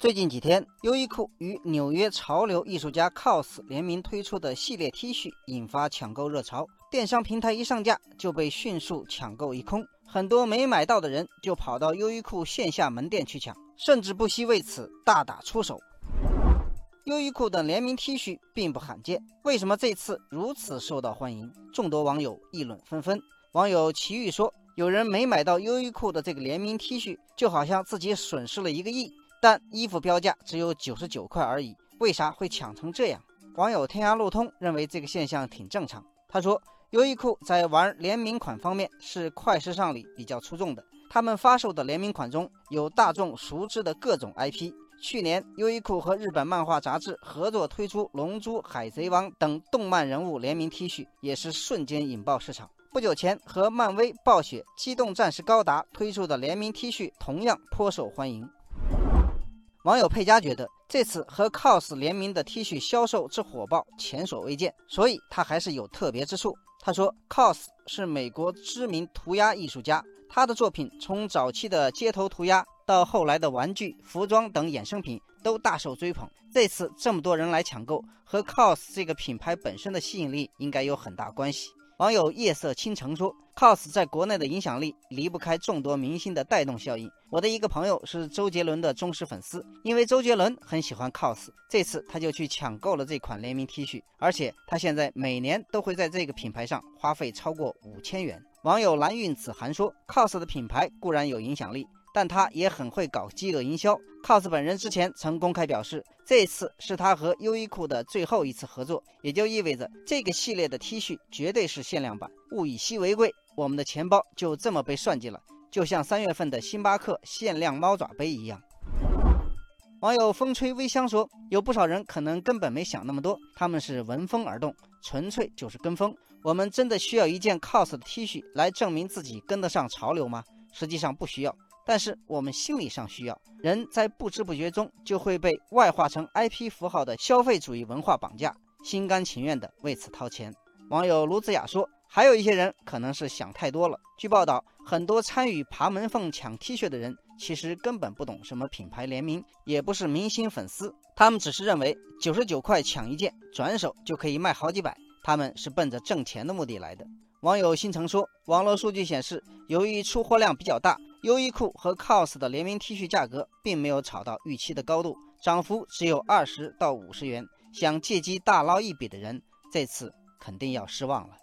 最近几天，优衣库与纽约潮流艺术家 COS 联名推出的系列 T 恤引发抢购热潮，电商平台一上架就被迅速抢购一空，很多没买到的人就跑到优衣库线下门店去抢，甚至不惜为此大打出手。优衣库的联名 T 恤并不罕见，为什么这次如此受到欢迎？众多网友议论纷纷。网友奇遇说：“有人没买到优衣库的这个联名 T 恤，就好像自己损失了一个亿。”但衣服标价只有九十九块而已，为啥会抢成这样？网友天涯路通认为这个现象挺正常。他说，优衣库在玩联名款方面是快时尚里比较出众的。他们发售的联名款中有大众熟知的各种 IP。去年，优衣库和日本漫画杂志合作推出《龙珠》《海贼王》等动漫人物联名 T 恤，也是瞬间引爆市场。不久前，和漫威、暴雪、机动战士高达推出的联名 T 恤同样颇受欢迎。网友佩佳觉得这次和 COS 联名的 T 恤销售之火爆前所未见，所以它还是有特别之处。他说，COS 是美国知名涂鸦艺术家，他的作品从早期的街头涂鸦到后来的玩具、服装等衍生品都大受追捧。这次这么多人来抢购，和 COS 这个品牌本身的吸引力应该有很大关系。网友夜色倾城说：“cos 在国内的影响力离不开众多明星的带动效应。我的一个朋友是周杰伦的忠实粉丝，因为周杰伦很喜欢 cos，这次他就去抢购了这款联名 T 恤，而且他现在每年都会在这个品牌上花费超过五千元。”网友蓝韵子涵说：“cos 的品牌固然有影响力。”但他也很会搞饥饿营销。cos 本人之前曾公开表示，这次是他和优衣库的最后一次合作，也就意味着这个系列的 T 恤绝对是限量版，物以稀为贵。我们的钱包就这么被算计了，就像三月份的星巴克限量猫爪杯一样。网友风吹微香说，有不少人可能根本没想那么多，他们是闻风而动，纯粹就是跟风。我们真的需要一件 cos 的 T 恤来证明自己跟得上潮流吗？实际上不需要。但是我们心理上需要，人在不知不觉中就会被外化成 IP 符号的消费主义文化绑架，心甘情愿地为此掏钱。网友卢子雅说，还有一些人可能是想太多了。据报道，很多参与爬门缝抢 T 恤的人，其实根本不懂什么品牌联名，也不是明星粉丝，他们只是认为九十九块抢一件，转手就可以卖好几百，他们是奔着挣钱的目的来的。网友新城说，网络数据显示，由于出货量比较大。优衣库和 COS 的联名 T 恤价格并没有炒到预期的高度，涨幅只有二十到五十元。想借机大捞一笔的人，这次肯定要失望了。